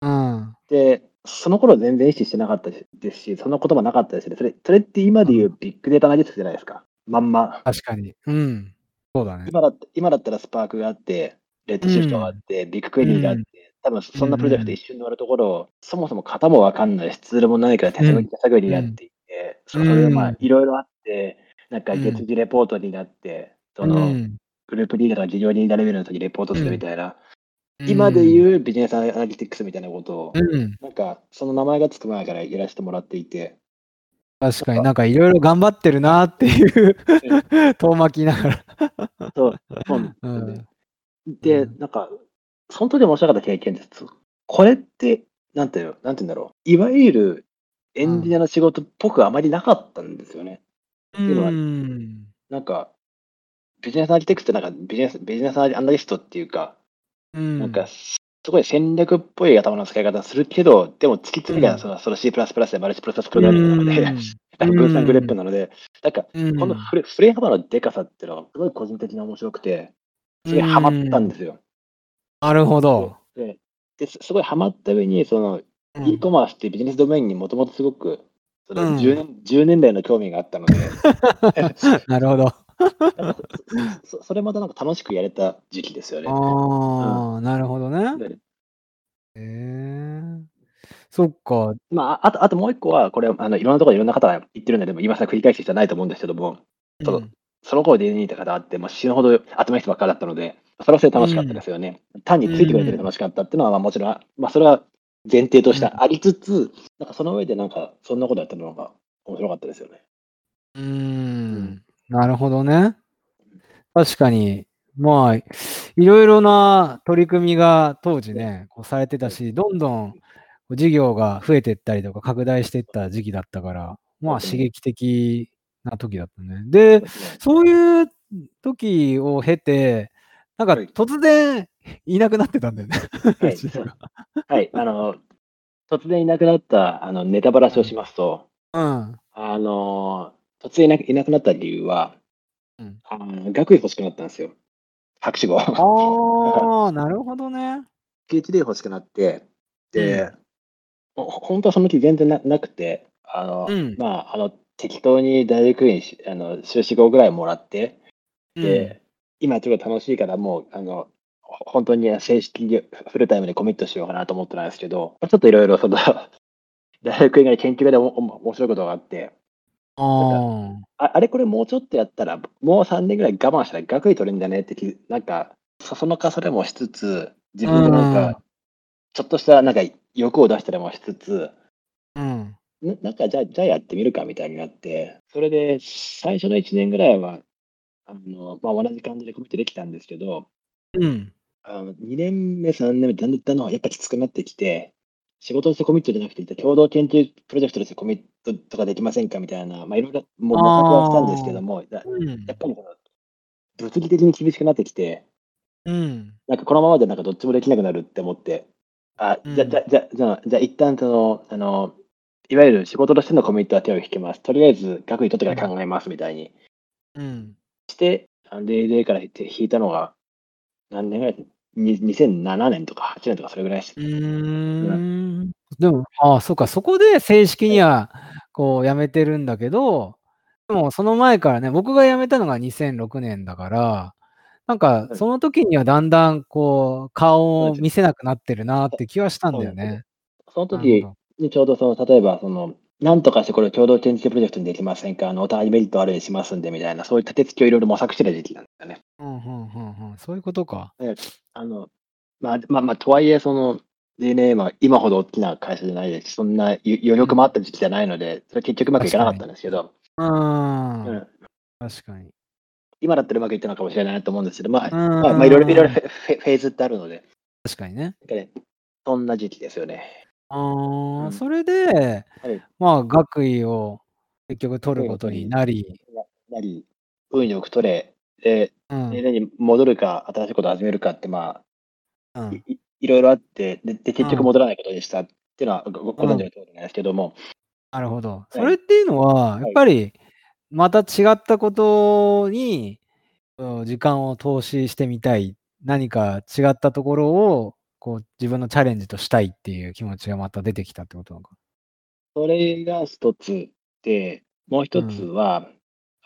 うん、で、その頃全然意識してなかったですし、その言葉なかったですね。それそれって今で言うビッグデータ analytics じゃないですか。まんま。確かに。うん、そうだね。今だ今だったらスパークがあって、 Redshift があって、 BigQuery があって、多分そんなプロジェクト一瞬で終わるところを、そもそも型もわかんないし、ツールもないから手探うんり手探りでやっていて、それがまあいろいろあって、なんかうん。月次レポートになって、その、うん。グループリーダーとか事業リーダーレベルの時にレポートするみたいな、うん。今で言うビジネスアナリティクスみたいなことを、うん、なんかその名前がつく前からやらせてもらっていて、確かになんか。いろいろ頑張ってるなっていう遠巻きながら。そうそうでなんか、本当に面白かった経験です。これって、なんていうの、なんていうんだろう、いわゆるエンジニアの仕事っぽくあまりなかったんですよね。ういうのはん、なんか、ビジネスアナリティクスってなんかビジネスビジネスアナリストっていうか、うん、なんか、すごい戦略っぽい頭の使い方するけど、でも突き詰めりうん。ゃそのその C++ でマルチプロセスプログラミングなので、なん。か分散グレップなので、なんか、うん、このフレフレ幅のでかさっていうのがすごい個人的に面白くて、すごいハマったんですよ。なるほど。でですすごいハマった上に、そのうん。e コマースってビジネスドメインにもともとすごくそのうん 10, 年10年来の興味があったので、なるほど。そそそれまたなんか楽しくやれた時期ですよね。ああ、なるほどね。でへえ。そっか。まあ、あとあともう一個は、これあの、いろんなところでいろんな方が言ってるんで、でも今更繰り返す必要はないと思うんですけども、そううんその頃でにいた方あって、もう死ぬほど頭いい人ばっかりだったので、それはそれで楽しかったですよね。単についてくれて楽しかったっていうのは、まあ、もちろん、まあ、それは前提としてありつつ、なんかその上でなんか、そんなことやってるのが面白かったですよね。うーん。なるほどね。確かに、まあ、いろいろな取り組みが当時ね、こうされてたし、どんどんこう事業が増えていったりとか拡大していった時期だったから、まあ刺激的な時だったね。で、そういう時を経て、なんかはい突然いなくなってたんだよね。はいはい、あの、突然いなくなったあのネタバラシをしますと、うん。あの、突然いなくいなくなった理由は、うんあの学位欲しくなったんですよ。博士号。ああ、なるほどね。PhD 欲しくなって、で、ほ本当はその気全然ななくて、あの、うんまあ、あの、適当に大学院し、あの、修士号ぐらいもらって、で、今ちょっと楽しいからもう、あの、ほ本当に正式にフルタイムでコミットしようかなと思ってたんですけど、ちょっといろいろその、大学以外に研究でおお面白いことがあって、ああ。れこれもうちょっとやったら、もう3年ぐらい我慢したら学位取れるんだねってき、なんか、そそのかそれもしつつ、自分でなんうんか、ちょっとしたなんか欲を出したりもしつつ、うん。ななんかじゃあ、じゃあやってみるかみたいになって、それで最初の1年ぐらいは、あのまあ、同じ感じでコミットできたんですけど、うん。あの2年目、3年目、だんだんのやっぱきつくなってきて、仕事としてコミットじゃなくて、共同研究プロジェクトとしてコミットとかできませんかみたいな、まあ、いろいろ模索はしたんですけども、やっぱりその物理的に厳しくなってきて、うん。なんかこのままでなんかどっちもできなくなるって思って、あ、じゃ、うんじゃ、じゃ、じゃあ、じゃあ一旦その、あの、いわゆる仕事としてのコミットは手を引きます。とりあえず学位取ってから考えますみたいにうん。して、あの DD から引いたのが、何年ぐらいに ?2007 年とか8年とかそれぐらいですう。ーん。でも、ああ、そうか、そこで正式には、こう、辞めてるんだけど、でも、その前からね、僕が辞めたのが2006年だから、なんか、はいその時にはだんだん、こう、顔を見せなくなってるなって気はしたんだよね。その時にちょうどその、例えばその、なんとかしてこれを共同研究プロジェクトにできませんか？あの、お互いにメリットあるにしますんでみたいな、そういう立て付けをいろいろ模索してた時期なんですよね。うん、うん、うん、うん。そういうことか。あの、まあ、まあ、まあ、とはいえ、その、DNA は今ほど大きな会社じゃないですし、そんな余余力もあった時期じゃないので、それは結局うまくいかなかったんですけど、うーん。うん確かに。今だったらうまくいったのかもしれないなと思うんですけど、まあ、うんまあ、まあ、いろいろいろいろフェフェフェーズってあるので、確かにね、そんな時期ですよね。ああ、うん。それで、はい。まあ、学位を結局取ることになり、なり、運よく取れ、で、うん。DNA に戻るか、新しいことを始めるかって、まあ、うん。いいいろいろあって、で、で結局戻らないことでしたっていうのはごごご存知の通りなんですけども、なるほど。い。それっていうのは、い。やっぱり、また違ったことに、うん時間を投資してみたい。何か違ったところを、こう、自分のチャレンジとしたいっていう気持ちがまた出てきたってことなのか。それが一つで、もう一つは、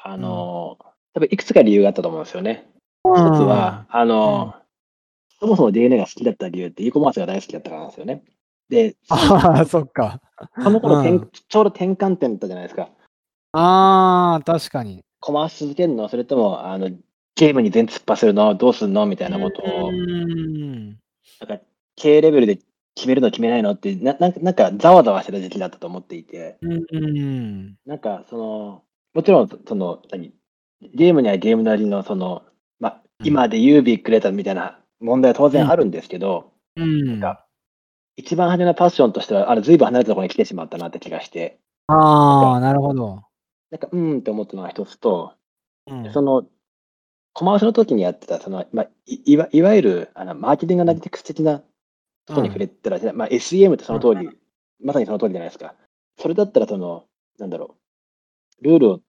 あの、多分いくつか理由があったと思うんですよね。一つは、あの、そもそも DNA が好きだった理由って e コマースが大好きだったからなんですよね。で、ああ、そっか。その頃、うん転ちょうど転換点だったじゃないですか。ああ、確かに。コマース続けるのそれとも、あの、ゲームに全突破するの？どうするの？みたいなことをう、ん。なんか、経営レベルで決めるの決めないのって、ななんか、なんかざわざわしてた時期だったと思っていて、うん。なんか、その、もちろん、その、何、ゲームにはゲームなりの、その、まあ、うん今で言うビッグレーターみたいな問題は当然あるんですけど、うん。か一番初めのパッションとしては、あれ、ずいぶん離れたところに来てしまったなって気がして、ああ、なるほど。なんか、うーんって思ったのが一つと、うんその、コマーシャルの時にやってた、その、まあ、いいわいわゆる、あの、マーケティングアナリティクス的なところに触れてたら、まあ、SEM ってその通り、まさにその通りじゃないですか。それだったら、その、なんだろう、ルールを、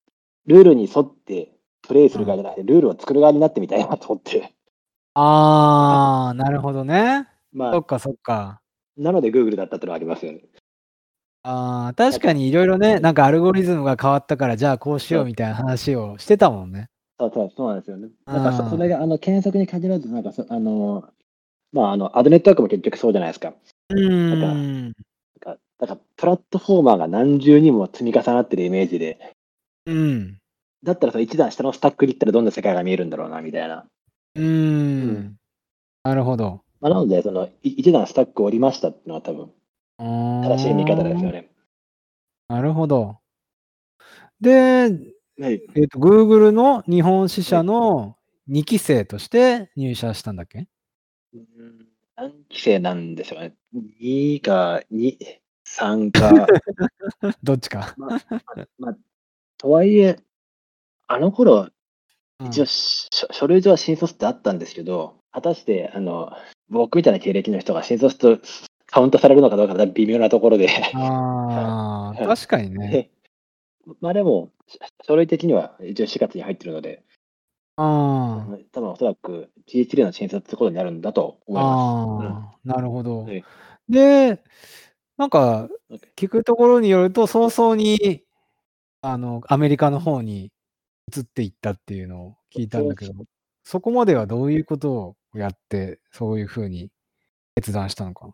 ルールに沿ってプレイする側じゃなくて、ルールを作る側になってみたいなと思って、ああ、なるほどね。まあ、そっかそっか。なので Google だったってのはありますよね。ああ、確かにいろいろね、なんかアルゴリズムが変わったから、じゃあこうしようみたいな話をしてたもんね。そうそう、そうなんですよね。なんかそそれが、あの、検索に限らず、なんかそ、あの、まあ、あの、アドネットワークも結局そうじゃないですか。うーん。なんか、なんかプラットフォーマーが何重にも積み重なってるイメージで、うん。だったら一段下のスタックに行ったらどんな世界が見えるんだろうな、みたいな。うーん。なるほど。まあ、なので、その、い一段スタックを降りましたっていうのは多分、正正しい見方ですよね。なるほど。で、はい。えっと、Google の日本支社の2期生として入社したんだっけ？うん何期生なんでしょうね。2か、2、3か。どっちか？まあ、まとはいえ、あの頃、うん一応、し書書類上は新卒ってあったんですけど、果たして、あの、僕みたいな経歴の人が新卒とカウントされるのかどうかは微妙なところで、ああ、はい確かにね。でまあでも、し書類的には一応4月に入ってるので、ああ。多分おそらく GHD の新卒ってことになるんだと思いまああ、なるほどはい。で、なんか聞くところによると、早々にあのアメリカの方に移っていったっていうのを聞いたんだけど、そこまではどういうことをやって、そういうふうに決断したのか。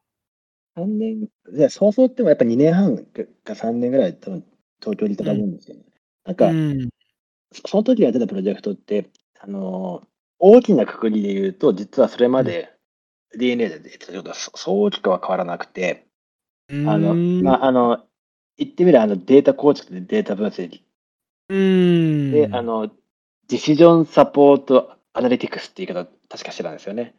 3年、じゃあ早々ってもやっぱ2年半か3年ぐらい多分東京にいたと思うんですよね。なんか、うん。そその時やってたプロジェクトって、あのー大きなくくりで言うと、実はそれまで、DNA で言ってたことはそそう大きくは変わらなくて、うあの。まあ、あの、言ってみればあのデータ構築でデータ分析うーん。で、あの、ディシジョンサポートアナリティクスって言い方、確かしてたんですよね。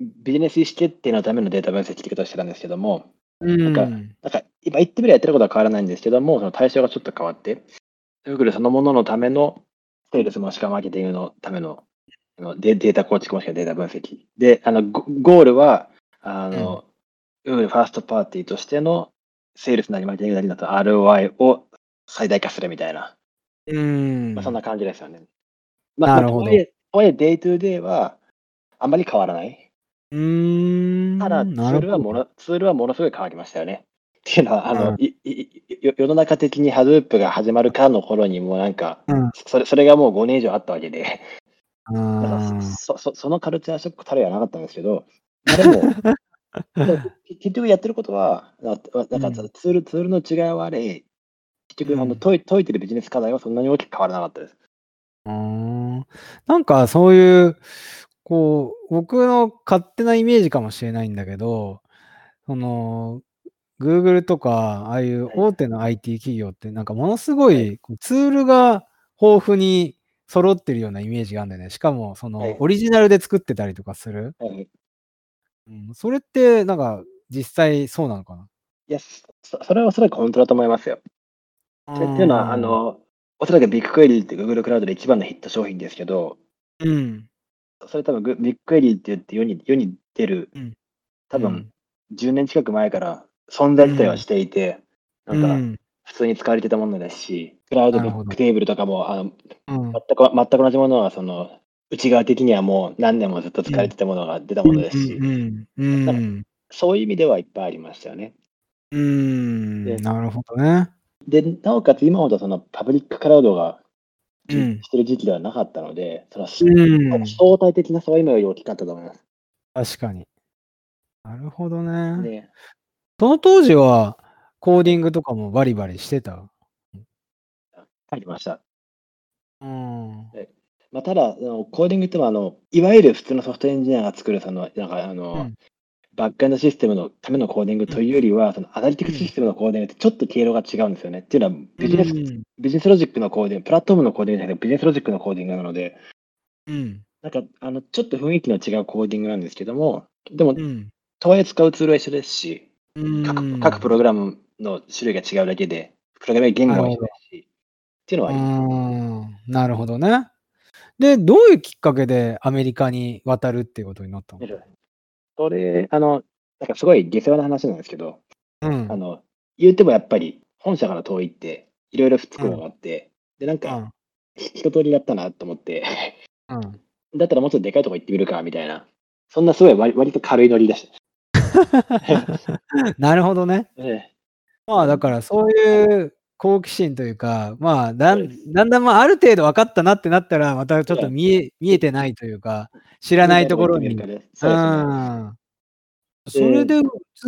ビジネス意思決定のためのデータ分析って言い方をしてたんですけども、うなんかん。なんか今言ってみればやってることは変わらないんですけども、その対象がちょっと変わって、Google そのもののための、セールスもしくはマーケティングのためのあのデデータ構築もしくはデータ分析。で、あのゴゴールは、あの、Google ファーストパーティーとしてのセールスなりマーケティングなりだと ROI を最大化するみたいな、うーん。まあ、そんな感じですよね。まあ、なるほどまあとはいえ、 day to day はあんまり変わらない。うーん。ただ、ツ。ールはもの、ツールはものすごい変わりましたよね。っていうのは、あの、うんいいいよ世の中的に Hadoop が始まるかの頃にもうなんか、うん。それそれがもう5年以上あったわけで、うだからーん。そそそのカルチャーショックたるやなかったんですけど、まあでも、結局やってることは、ななんかうんツール、ツールの違いはあれ、結局あのうん解い解いてるビジネス課題はそんなに大きく変わらなかったです。うーん。なんかそういう、こう、僕の勝手なイメージかもしれないんだけど、その、Google とか、ああいうはい。大手の IT 企業って、なんかものすごはい。ツールが豊富に揃ってるようなイメージがあるんだよね。しかも、そはい。の、オリジナルで作ってたりとかする。はい、うん、それって、なんか、実際そうなのかな？いやそ、それはおそらく本当だと思いますよ。ってっていうのは、あ、の、おそらくビッグクエリーって Google クラウドで一番のヒット商品ですけど、うん。それ多分グビッグクエリーって言って世に世に出る、うん。多分うん。10年近く前から存在自体はしていて、うなんかん。普通に使われてたものですし、クラウドビなるほどッグテーブルとかも、あのうん全く全く同じものは、その内側的にはもう何年もずっと使われてたものが出たものですし、そういう意味ではいっぱいありましたよね。うーんでなるほどね。で、なおかつ今ほどそのパブリッククラウドがうんしてる時期ではなかったので、そのうん。相対的な差は今より大きかったと思います。確かに。なるほどね。ね、その当時は、コーディングとかもバリバリしてた？書きました。うん。まあ、ただ、あのコーディングってもあの、いわゆる普通のソフトエンジニアが作るその、なんかあの、うんバックエンドシステムのためのコーディングというよりは、その analytics システムのコーディングってちょっと毛色が違うんですよね。っていうのはビジネス、うんビジネスロジックのコーディング、プラットフォームのコーディングじゃなくてビジネスロジックのコーディングなので、うん。なんかあのちょっと雰囲気の違うコーディングなんですけども、でも、うん。とはいえ使うツールは一緒ですし、うん各各プログラムの種類が違うだけで、プログラム言語は一緒ですし、っていうのはあります。うんなるほどね。で、どういうきっかけでアメリカに渡るっていうことになったの？それ、あの、なんかすごい下世話な話なんですけど、うん。あの、言うてもやっぱり本社から遠いって、いろいろ不都合があって、で、なんか、一通りやったなと思って、うん。うん。だったらもうちょっとでかいとこ行ってみるか、みたいな。そんなすごい割割と軽いノリだし。なるほどね。ええまあだからそういう好奇心というか、まあだんでだんだんまあある程度分かったなってなったら、またちょっと見え見えてないというか、知らないところに。そうん。それで移っ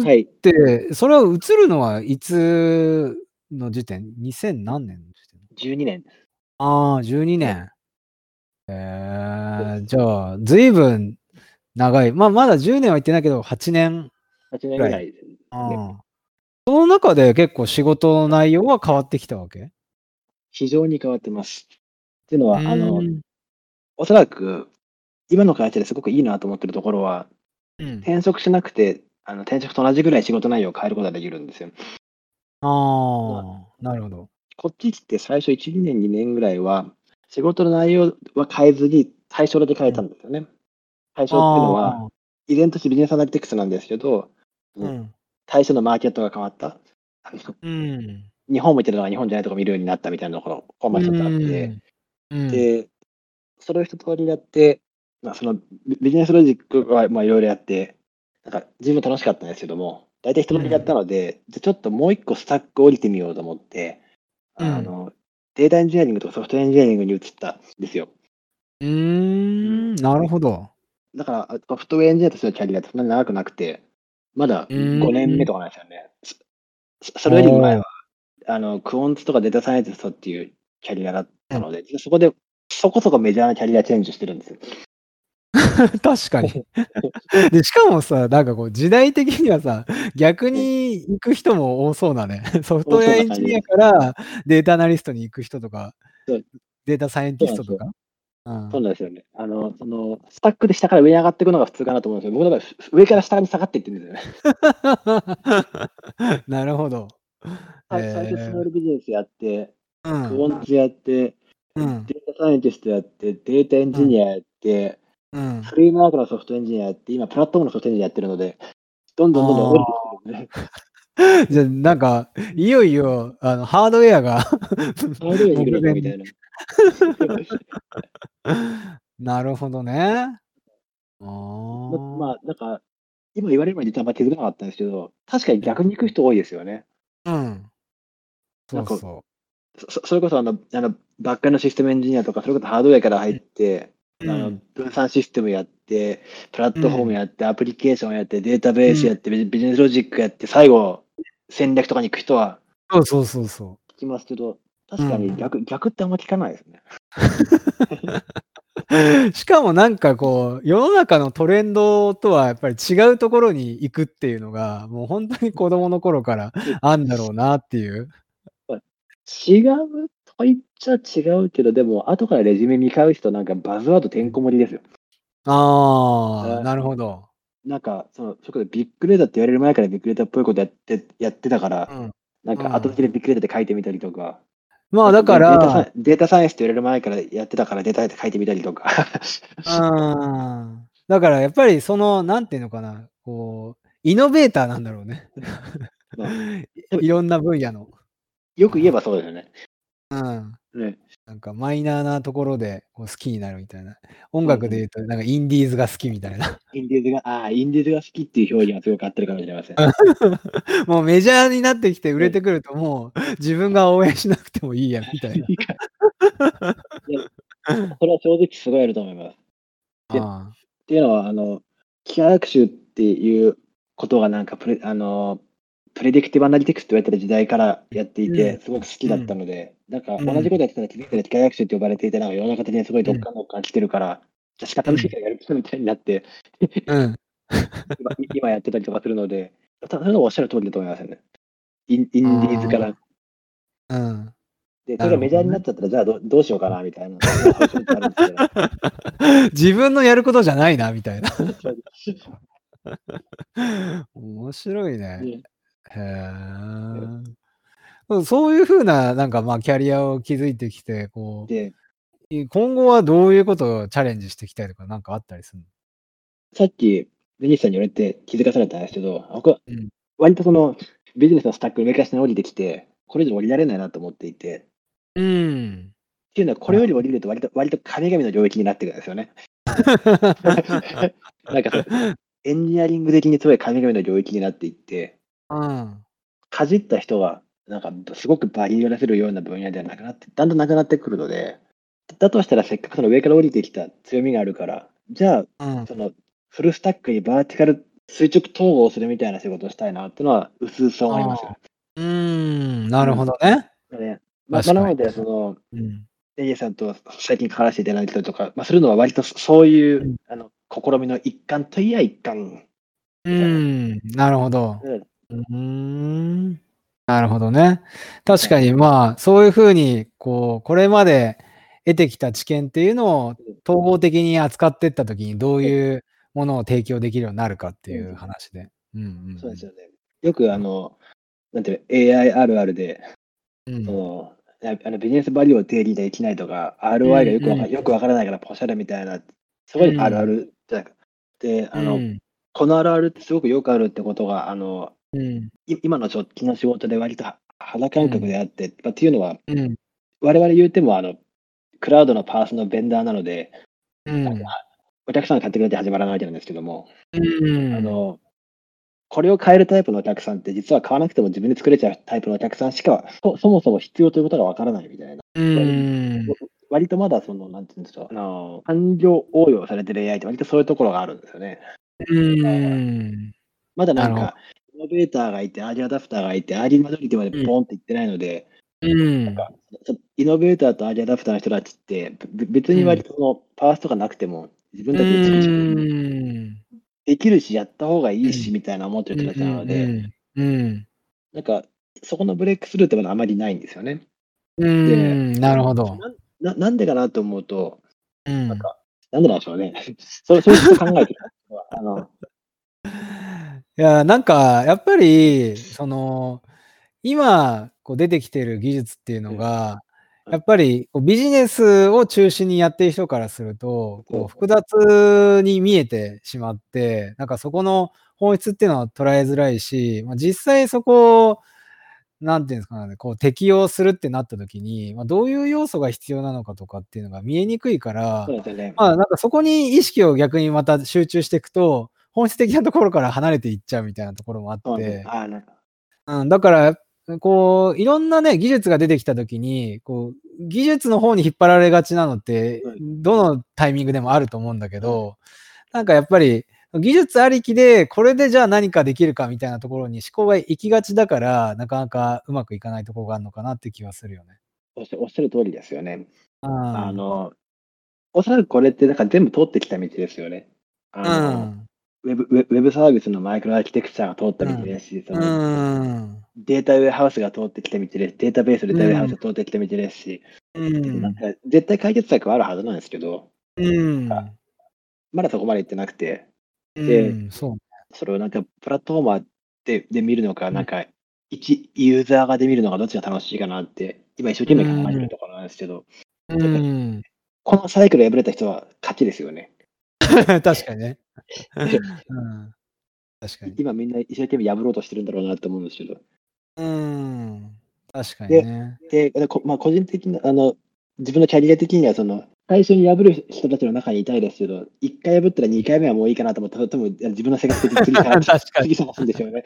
はい。て、それは移るのはいつの時点 ?2000 何年の時点？12年です。ああ、12年。えー、じゃあ、ずいぶん長い。まあまだ10年は行ってないけど、8年。8年ぐらいね。その中で結構仕事の内容は変わってきたわけ？非常に変わってます。っていうのは、あのう、んおそらく、今の会社ですごくいいなと思ってるところは、うん転職しなくて、あの転職と同じぐらい仕事内容を変えることができるんですよ。ああ、なるほど。こっち来て最初1、2年、2年ぐらいは、仕事の内容は変えずに対象だけ変えたんですよね。対象っていうのは、あ依然としてビジネスアナリティクスなんですけど、ーうん。対象のマーケットが変わった。うん。日本を見てるのが日本じゃないとこ見るようになったみたいなところ、コンマ一つあって、うん、で、それを一通りやって、まあ、そのビビジネスロジックはまあいろいろやって、なんか自分楽しかったんですけども、大体一通りやったので、じゃあちょっともう一個スタック降りてみようと思って、あの、データエンジニアリングとソフトエンジニアリングに移ったんですよ。うーん、なるほど。だから、ソフトウェアエンジニアとしてのキャリアってそんなに長くなくて、まだ5年目とかなんですよね。そそれより前は、あの、クオンツとかデータサイエンティストっていうキャリアだったので、そこでそこそこメジャーなキャリアチェンジしてるんですよ。確かに。で、しかもさ、なんかこう時代的にはさ、逆に行く人も多そうなね。ソフトウェアエンジニアからデータアナリストに行く人とかデータサイエンティストとか。うんそうなんですよね。あの、その、スタックで下から上に上がっていくのが普通かなと思うんですけど、僕の場合、上から下に下がっていってるんですよね。なるほど。最最初、スモールビジネスやって、うクん。オンツやって、うん。データサイエンティストやって、データエンジニアやって、うん。フレームワークのソフトエンジニアやって、今、プラットフォームのソフトエンジニアやってるので、どんどんどんどん降りてくるんですね。じゃあ、なんか、いよいよ、あの、ハードウェアがハードウェアに来るのかみたいな。なるほどね。あまあ、なんか、今言われるまで実はあんまり気づかなかったんですけど、確かに逆に行く人多いですよね。うん。そなんかうそそそれこそあの、あのバックエンドシステムエンジニアとか、それこそハードウェアから入って、う。うあのん。分散システムやって、プラットフォームやって、アプリケーションやって、データベースやって、ビジネスロジックやって、最後、戦略とかに行く人はそうそうそうそ聞きますけど、確かに逆,、逆ってあんま聞かないですね。う。しかもなんかこう、世の中のトレンドとはやっぱり違うところに行くっていうのが、もう本当に子供の頃からあんだろうなっていう。違うと言っちゃ違うけど、でも、後からレジュメ見返すと、なんかバズワードてんこ盛りですよ。ああ、うんなるほど。なんか、その、そこでビッグデータって言われる前からビッグデータっぽいことやってやってたから、うん。なんうんか後付けでビッグデータって書いてみたりとか、まあだから、ンデータサイエンスって言われる前からやってたからデータって書いてみたりとか。うん。だからやっぱりその、なんていうのかな、こう、イノベーターなんだろうね。いろんな分野の。よく言えばそうですよね。うん。ねなんかマイナーなところでこう好きになるみたいな。音楽で言うと、なんかインディーズが好きみたいな。インディーズが、ああ、インディーズが好きっていう表現はすごく合ってるかもしれません。もうメジャーになってきて売れてくるともう 自分が応援しなくてもいいやみたいな。いやそれは正直すごいあると思います。っていうのは、あの、機械学習っていうことがなんかプレ、あの、プレディクティブアナリティクスって言われてる時代からやっていて、うんすごく好きだったので、なんかうん同じことやってたら気づいたら機械学習って呼ばれていて、なんか世の中的にすごいどっかんどっかん来てるから、じゃあ仕方ないからやる人みたいになって、あうん。今今やってたりとかするので、たそういうのはおっしゃる通りだと思いますよね。インインディーズから。うん。で、それがメジャーになっちゃったら、じゃあどどうしようかなみたいな。自分のやることじゃないなみたいな。面白いね。ねへえ。そういうふうな、なんかまあ、キャリアを築いてきて、こで、う、今後はどういうことをチャレンジしていきたいとか、なんかあったりするさっき、デニスさんに言われて気づかされたんですけど、僕はうん割とそのビジネスのスタック上から下に降りてきて、これ以上降りられないなと思っていて、のうん。っていうのは、これより降りると割と割と神々の領域になってくるんですよね。なんかエンジニアリング的にすごい神々の領域になっていって、うん。かじった人が、なんかすごくバリューを出せるような分野ではなくなって、だんだんなくなってくるので、だとしたらせっかくその上から降りてきた強みがあるから、じゃあ、うん。そのフルスタックにバーティカル垂直統合するみたいな仕事をしたいなっていうのは、うすうす思いますよ。うん。なるほどね。ねまあ、なので、その、うん。エイジさんと最近関わらせていただいたりとか、まあ、するのは割とそういう、うんあの試みの一環といや一環。うん。なるほど。うんうーん。なるほどね。確かにまあ、そういうふうに、こう、これまで得てきた知見っていうのを統合的に扱っていったときに、どういうものを提供できるようになるかっていう話で。うんうん。そうですよね。よくあの、なんていうの AI あるあるで、うんそのやあのビジネスバリューを定義できないとか、ROI がよくわか,、うんよくわからないからポシャレみたいな、すごいあるあるじゃないか。で、あの、うんこのあるあるってすごくよくあるってことが、あの、うん。い今の直近の仕事で割と肌感覚であって、まあっていうのは、うん。我々言うても、あの、クラウドのパースのベンダーなので、うん。お客さんが買ってくれて始まらないわけなんですけども、うん。あの、これを変えるタイプのお客さんって、実は買わなくても自分で作れちゃうタイプのお客さんしか、そそもそも必要ということがわからないみたいな。うん。割とまだその、なんていうんですか、あの、感情応用されてる AI って割とそういうところがあるんですよね。うん。まだなんか、イノベーターがいて、アーリーアダプターがいて、アーリーマジョリティまでポンっていってないので、うん。そイノベーターとアーリーアダプターの人たちって、べ別に割とそのパースとかなくても、自分たちで作るしん。できるし、やった方がいいし、みたいな思ってる人たちなので。なんか、そこのブレイクスルーってものはあまりないんですよね。うん。なるほど。ななんでかなと思うと、うんなんか、なんでなんでしょうね。そうそういうこと考えてる。あの、いや、なんか、やっぱり、その、今、こう出てきてる技術っていうのが、うんやっぱりこうビジネスを中心にやってる人からすると、うんこう複雑に見えてしまって、なんかそこの本質っていうのは捉えづらいし、まあ、実際そこを、なんていうんですかね、こう適用するってなった時に、まあ、どういう要素が必要なのかとかっていうのが見えにくいからね。まあなんかそこに意識を逆にまた集中していくと、本質的なところから離れていっちゃうみたいなところもあってそうなんです、あなんかうん、だから、こう、いろんなね、技術が出てきたときに、こう、技術の方に引っ張られがちなのってはい、どのタイミングでもあると思うんだけど、なんかやっぱり、技術ありきで、これでじゃあ何かできるかみたいなところに思考が行きがちだから、なかなかうまくいかないところがあるのかなって気はするよね。おっしゃる通りですよね。ああの、おそらくこれってなんか全部通ってきた道ですよね。うあの、ん。ウェブウェブサービスのマイクロアーキテクチャが通った道ですし、そうのん。データウェアハウスが通ってきた道です。データベース、データウェアハウスが通ってきた道ですし、うん。なんか絶対解決策はあるはずなんですけど、うん。まだそこまで行ってなくて、うん。そう。それをなんかプラットフォーマーでで見るのか、なんか一ユーザーがで見るのがどっちが楽しいかなって、今一生懸命考えてるところなんですけど、うん。このサイクル破れた人は勝ちですよね。確かにね。うん。確かに。今みんな一生懸命破ろうとしてるんだろうなと思うんですけど。うん。確かにね。で、でこまあ、個人的な、あの、自分のキャリア的には、その、最初に破る人たちの中にいたいですけど、1回破ったら2回目はもういいかなと思って、多分自分の生活的に次探次探すんですよね。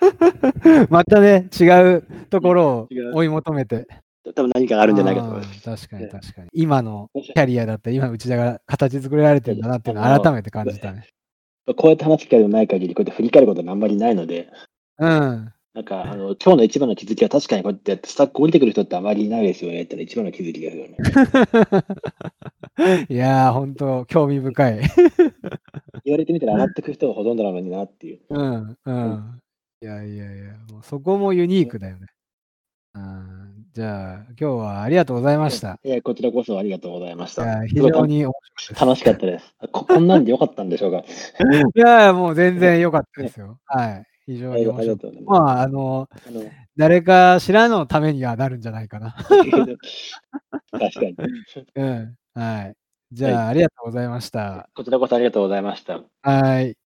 またね、違うところを追い求めて。多分何かがあるんじゃないかと思います。確かにね確かに。今のキャリアだったら、今内田が形作られてるんだなっていうのを 改めて感じたね。こうやって話す機会がない限り、こうやって振り返ることはあんまりないので、うん。なんか、あの、今日の一番の気づきは確かにこうやってやってスタック降りてくる人ってあまりいないですよねって一番の気づきですよね。いやー、本当興味深い。言われてみたら上がってくる人がほとんどなのになっていう。うん、うん。いやいやいや、もうそこもユニークだよね。うん、じゃあ、今日はありがとうございました。いや、こちらこそありがとうございました。非常に楽しかったです。ここんなんでよかったんでしょうか？いやもう全然良かったですよ。はい。非常に面白い。まあ、あの、あの誰か知らんのためにはなるんじゃないかな。確かに。うん。はい。じゃあ、ありがとうございました。こちらこそありがとうございました。はい。